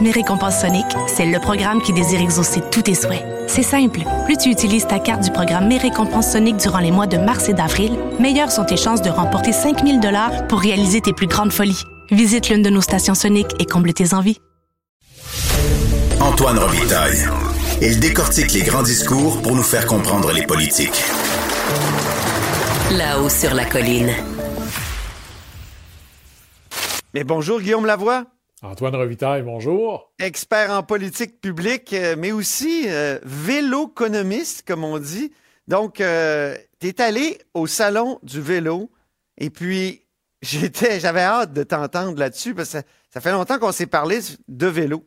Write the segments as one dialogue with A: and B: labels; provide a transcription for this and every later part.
A: Mes récompenses Sonic, c'est le programme qui désire exaucer tous tes souhaits. C'est simple. Plus tu utilises ta carte du programme Mes récompenses Sonic durant les mois de mars et d'avril, meilleures sont tes chances de remporter 5000 dollars pour réaliser tes plus grandes folies. Visite l'une de nos stations Sonic et comble tes envies.
B: Antoine Robitaille. Il décortique les grands discours pour nous faire comprendre les politiques.
C: Là-haut sur la colline.
D: Mais bonjour Guillaume Lavoie.
E: Antoine Revitaille, bonjour.
D: Expert en politique publique, euh, mais aussi euh, véloconomiste, comme on dit. Donc, euh, tu es allé au salon du vélo et puis j'étais, j'avais hâte de t'entendre là-dessus parce que ça, ça fait longtemps qu'on s'est parlé de vélo.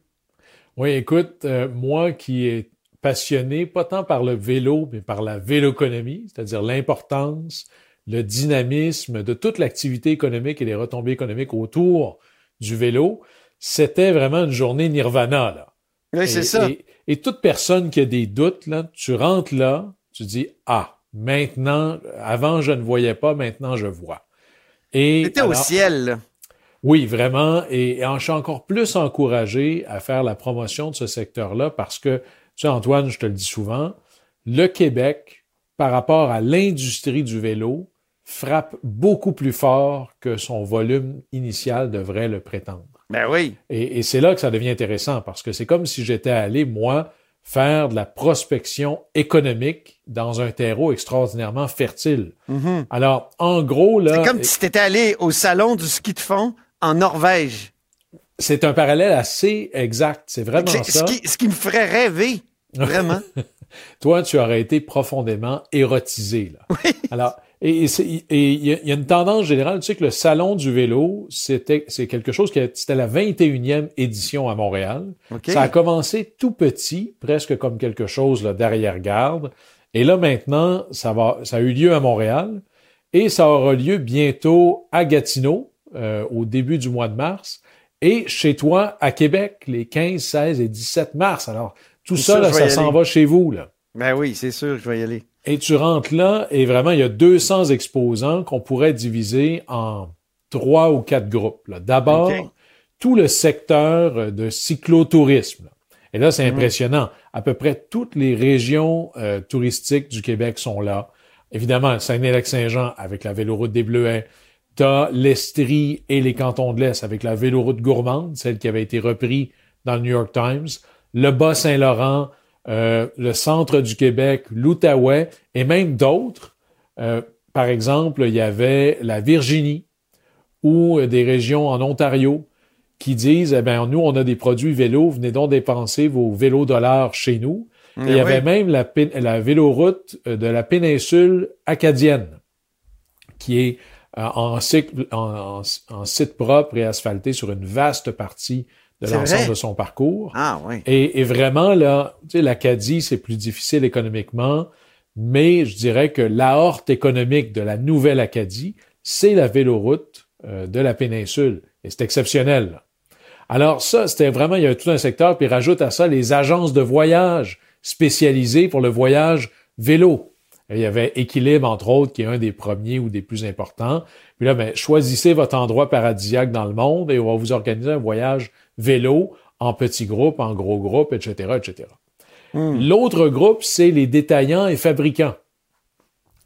E: Oui, écoute, moi qui est passionné, pas tant par le vélo, mais par la véloconomie, c'est-à-dire l'importance, le dynamisme de toute l'activité économique et les retombées économiques autour du vélo, c'était vraiment une journée nirvana, là.
D: Oui, c'est ça.
E: Et, toute personne qui a des doutes, là, tu rentres là, tu dis, ah, maintenant, avant je ne voyais pas, maintenant je vois.
D: Et C'était au ciel, là.
E: Oui, vraiment. Et, et je suis encore plus encouragé à faire la promotion de ce secteur-là parce que, tu sais, Antoine, je te le dis souvent, le Québec, par rapport à l'industrie du vélo, frappe beaucoup plus fort que son volume initial devrait le prétendre.
D: Ben oui.
E: Et, c'est là que ça devient intéressant parce que c'est comme si j'étais allé, moi, faire de la prospection économique dans un terreau extraordinairement fertile.
D: Mm-hmm.
E: Alors, en gros, là...
D: C'est comme si tu étais allé au salon du ski de fond en Norvège.
E: C'est un parallèle assez exact. C'est vraiment ça.
D: Ce qui, ce qui me ferait rêver, vraiment.
E: Toi, tu aurais été profondément érotisé. Là.
D: Oui.
E: Alors, et il y, a une tendance générale, tu sais que le salon du vélo, c'était c'est quelque chose qui c'était la 21e édition à Montréal. Ça a commencé tout petit, presque comme quelque chose d'arrière-garde. Et là maintenant, ça va ça a eu lieu à Montréal et ça aura lieu bientôt à Gatineau euh, au début du mois de mars et chez toi à Québec les 15, 16 et 17 mars. Alors tout ça, ça s'en va chez vous là.
D: Ben oui, c'est sûr, je vais y aller.
E: Et tu rentres là et vraiment, il y a 200 exposants qu'on pourrait diviser en trois ou quatre groupes. D'abord, tout le secteur de cyclotourisme. Et là, c'est mhm. impressionnant. À peu près toutes les régions euh, touristiques du Québec sont là. Évidemment, Saguenay-Lac-Saint-Jean avec la véloroute des Bleuets. T'as l'Estrie et les cantons de l'Est avec la véloroute gourmande, celle qui avait été reprise dans le New York Times. Le Bas-Saint-Laurent, euh, le centre du Québec, l'Outaouais et même d'autres. Euh, par exemple, il y avait la Virginie ou des régions en Ontario qui disent, eh bien, nous, on a des produits vélos, venez donc dépenser vos vélos dollars chez nous. Et il y avait même la, la véloroute de la péninsule acadienne, qui est euh, en, en, en, site propre et asphalté sur une vaste partie de l'ensemble de son parcours.
D: Ah, oui.
E: Et, et vraiment, là, tu sais, l'Acadie, c'est plus difficile économiquement, mais je dirais que l'aorte économique de la nouvelle Acadie, c'est la véloroute euh, de la péninsule. Et c'est exceptionnel. Alors ça, c'était vraiment, il y a tout un secteur, puis rajoute à ça les agences de voyage spécialisées pour le voyage vélo. Il y avait Équilibre, entre autres, qui est un des premiers ou des plus importants. Puis là, ben, choisissez votre endroit paradisiaque dans le monde et on va vous organiser un voyage vélo en petits groupes, en gros groupes, etc., etc. Hmm. L'autre groupe, c'est les détaillants et fabricants.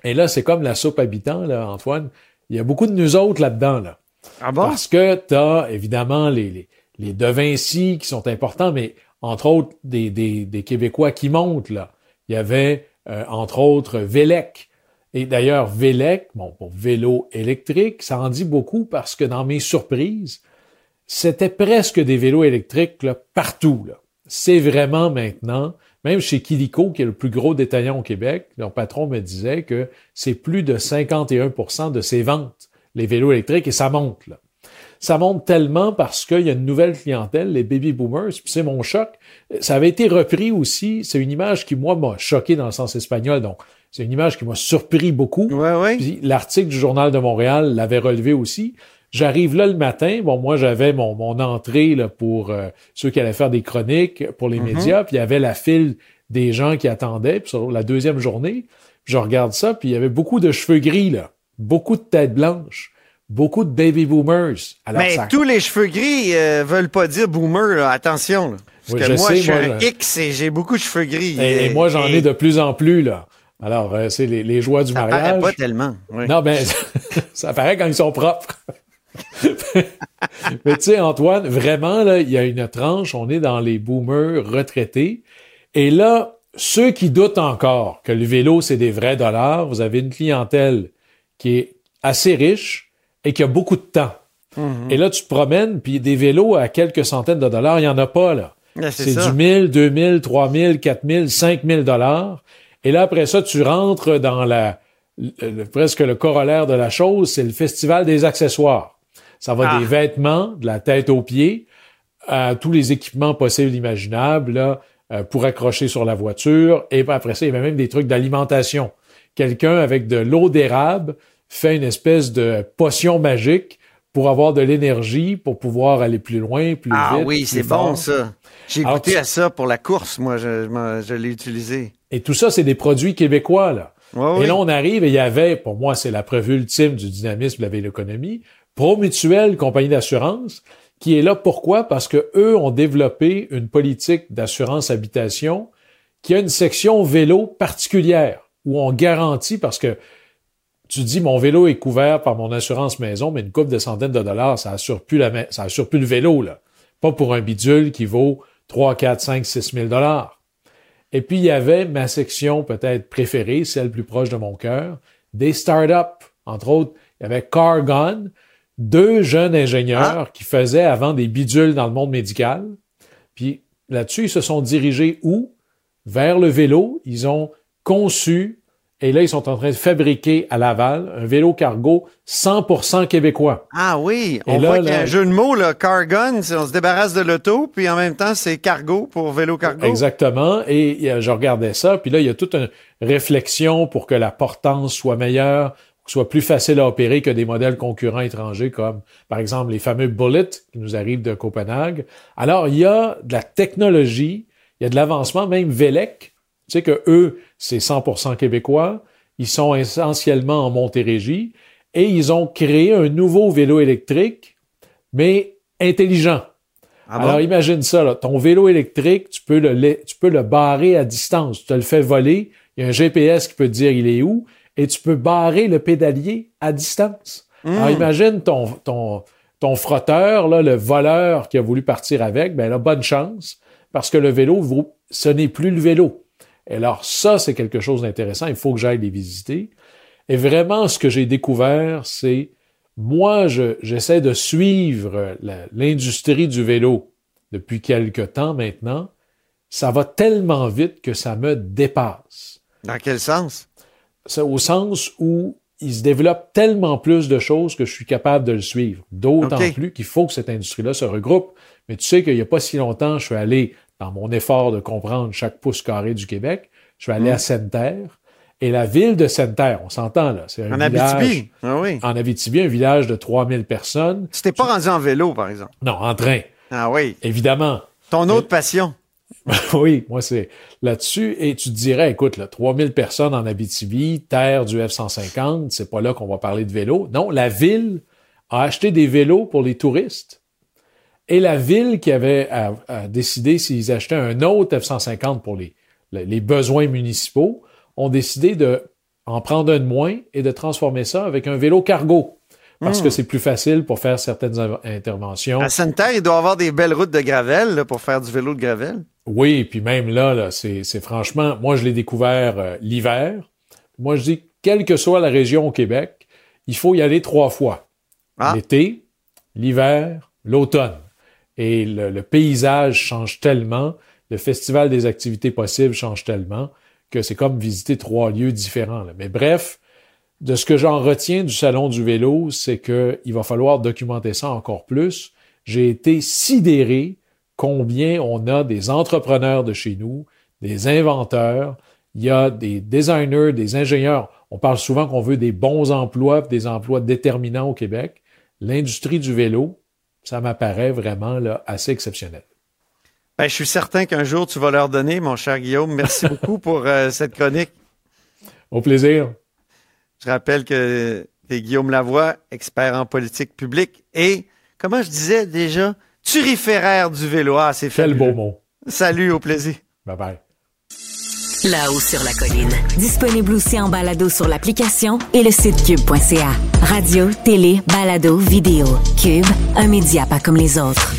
E: Et là, c'est comme la soupe habitant, là, Antoine. Il y a beaucoup de nous autres là-dedans, là.
D: Ah bon?
E: Parce que tu as évidemment les, les, les De Vinci qui sont importants, mais entre autres des, des, des Québécois qui montent, là. Il y avait, euh, entre autres, Vélec. Et d'ailleurs, Vélec, bon, pour vélo électrique, ça en dit beaucoup parce que dans mes surprises, c'était presque des vélos électriques partout. C'est vraiment maintenant, même chez Kilico, qui est le plus gros détaillant au Québec, leur patron me disait que c'est plus de 51% de ses ventes, les vélos électriques, et ça monte. Ça monte tellement parce qu'il y a une nouvelle clientèle, les baby boomers, puis c'est mon choc. Ça avait été repris aussi, c'est une image qui, moi, m'a choqué dans le sens espagnol, donc c'est une image qui m'a surpris beaucoup.
D: Ouais, ouais.
E: Puis l'article du Journal de Montréal l'avait relevé aussi. J'arrive là le matin. Bon, moi, j'avais mon, mon entrée là, pour euh, ceux qui allaient faire des chroniques pour les
D: Mhm.
E: médias. Puis il y avait la file des gens qui attendaient. Puis sur la deuxième journée, je regarde ça. Puis il y avait beaucoup de cheveux gris, là. Beaucoup de têtes blanches. Beaucoup de baby boomers. Alors,
D: Mais
E: ça-
D: tous les cheveux gris euh, veulent pas dire boomer, là. attention. là. Parce
E: Oui,
D: que
E: je
D: moi,
E: sais,
D: je suis
E: moi,
D: un
E: je-
D: X et j'ai beaucoup de cheveux gris.
E: et, et moi, j'en ai de plus en plus, là. Alors, euh, c'est les, les joies du
D: Ça paraît
E: mariage.
D: pas tellement. oui.
E: Non, ben, ça paraît quand ils sont propres. Mais tu sais, Antoine, vraiment, là, il y a une tranche, on est dans les boomers retraités. Et là, ceux qui doutent encore que le vélo, c'est des vrais dollars, vous avez une clientèle qui est assez riche et qui a beaucoup de temps. Et là, tu te promènes, puis des vélos à quelques centaines de dollars, il n'y en a pas, là.
D: C'est
E: du 1000, 2000, 3000, 4000, 5000 dollars. Et là, après ça, tu rentres dans la, le- le- presque le corollaire de la chose, c'est le festival des accessoires. Ça va
D: Ah.
E: des vêtements, de la tête aux pieds, à tous les équipements possibles, imaginables, là, euh, pour accrocher sur la voiture. Et après ça, il y avait même des trucs d'alimentation. Quelqu'un avec de l'eau d'érable fait une espèce de potion magique pour avoir de l'énergie, pour pouvoir aller plus loin, plus
D: Ah
E: vite.
D: oui,
E: plus
D: c'est bon, ça. J'ai goûté
E: tu-
D: à ça pour la course, moi, je, je m'en- je l'ai utilisé.
E: Et tout ça, c'est des produits québécois, là.
D: Ouais,
E: Et
D: oui.
E: là, on arrive et il y avait, pour moi, c'est la preuve ultime du dynamisme de la véloéconomie, Promutuel, compagnie d'assurance, qui est là pourquoi? Parce que eux ont développé une politique d'assurance habitation qui a une section vélo particulière où on garantit parce que tu dis mon vélo est couvert par mon assurance maison, mais une coupe de centaines de dollars, ça assure plus la, ma- ça assure plus le vélo, là. Pas pour un bidule qui vaut 3, 4, 5, 6 000 dollars. Et puis, il y avait ma section peut-être préférée, celle plus proche de mon cœur, des startups. Entre autres, il y avait Cargon, deux jeunes ingénieurs qui faisaient avant des bidules dans le monde médical. Puis là-dessus, ils se sont dirigés où? Vers le vélo. Ils ont conçu, et là, ils sont en train de fabriquer à Laval un vélo cargo 100% québécois.
D: Ah oui,
E: Et
D: on
E: là,
D: voit qu'il y a
E: là-
D: un jeu de mots, là, cargon, c'est- on se débarrasse de l'auto, puis en même temps, c'est cargo pour vélo cargo.
E: Exactement. Et euh, je regardais ça, puis là, il y a toute une réflexion pour que la portance soit meilleure, que ce soit plus facile à opérer que des modèles concurrents étrangers comme, par exemple, les fameux Bullet qui nous arrivent de Copenhague. Alors, il y a de la technologie, il y a de l'avancement, même Velec, tu sais que eux, c'est 100% québécois, ils sont essentiellement en Montérégie, et ils ont créé un nouveau vélo électrique, mais intelligent.
D: Ah bon?
E: Alors imagine ça, là. ton vélo électrique, tu peux, le, tu peux le barrer à distance. Tu te le fais voler, il y a un GPS qui peut te dire il est où, et tu peux barrer le pédalier à distance. Alors imagine ton, ton, ton frotteur, là, le voleur qui a voulu partir avec, ben là, bonne chance, parce que le vélo, ce n'est plus le vélo. Et alors ça, c'est quelque chose d'intéressant, il faut que j'aille les visiter. Et vraiment, ce que j'ai découvert, c'est moi, je- j'essaie de suivre l'industrie du vélo depuis quelque temps maintenant. Ça va tellement vite que ça me dépasse.
D: Dans quel sens?
E: C'est au sens où il se développe tellement plus de choses que je suis capable de le suivre. D'autant plus qu'il faut que cette industrie-là se regroupe. Mais tu sais qu'il n'y a pas si longtemps, je suis allé dans mon effort de comprendre chaque pouce carré du Québec. Je suis allé
D: Mm.
E: à Sainte-Terre. Et la ville de Sainte-Terre, on s'entend là, c'est un
D: En
E: village...
D: Abitibi? Ah oui.
E: En Abitibi, un village de 3000 personnes.
D: Tu t'es pas rendu en vélo, par exemple?
E: Non, en train,
D: Ah oui.
E: évidemment.
D: Ton autre passion?
E: oui, moi, c'est là-dessus. Et tu te dirais, écoute, là, 3000 personnes en Abitibi, terre du F-150, c'est pas là qu'on va parler de vélo. Non, la ville a acheté des vélos pour les touristes. Et la ville qui avait à, à décidé s'ils achetaient un autre F-150 pour les, les, les besoins municipaux, ont décidé de en prendre un de moins et de transformer ça avec un vélo cargo. Parce que c'est plus facile pour faire certaines in- interventions.
D: À Sainte-Terre, il doit y avoir des belles routes de gravel là, pour faire du vélo de gravel.
E: Oui, puis même là, là c'est c'est franchement, moi je l'ai découvert euh, l'hiver. Moi je dis, quelle que soit la région au Québec, il faut y aller trois fois.
D: Ah.
E: L'été, l'hiver, l'automne. Et le, le paysage change tellement, le festival des activités possibles change tellement que c'est comme visiter trois lieux différents. là. Mais bref, de ce que j'en retiens du salon du vélo, c'est qu'il va falloir documenter ça encore plus. J'ai été sidéré combien on a des entrepreneurs de chez nous, des inventeurs, il y a des designers, des ingénieurs. On parle souvent qu'on veut des bons emplois, des emplois déterminants au Québec. L'industrie du vélo, ça m'apparaît vraiment là, assez exceptionnel.
D: Ben, je suis certain qu'un jour tu vas leur donner, mon cher Guillaume. Merci beaucoup pour euh, cette chronique.
E: Au plaisir.
D: Je rappelle que tu es Guillaume Lavoie, expert en politique publique et, comment je disais déjà, turiféraire du vélo. Ah, c'est
E: Quel beau mot.
D: Salut, au plaisir.
E: Bye bye.
C: Là-haut sur la colline. Disponible aussi en balado sur l'application et le site cube.ca. Radio, télé, balado, vidéo. Cube, un média pas comme les autres.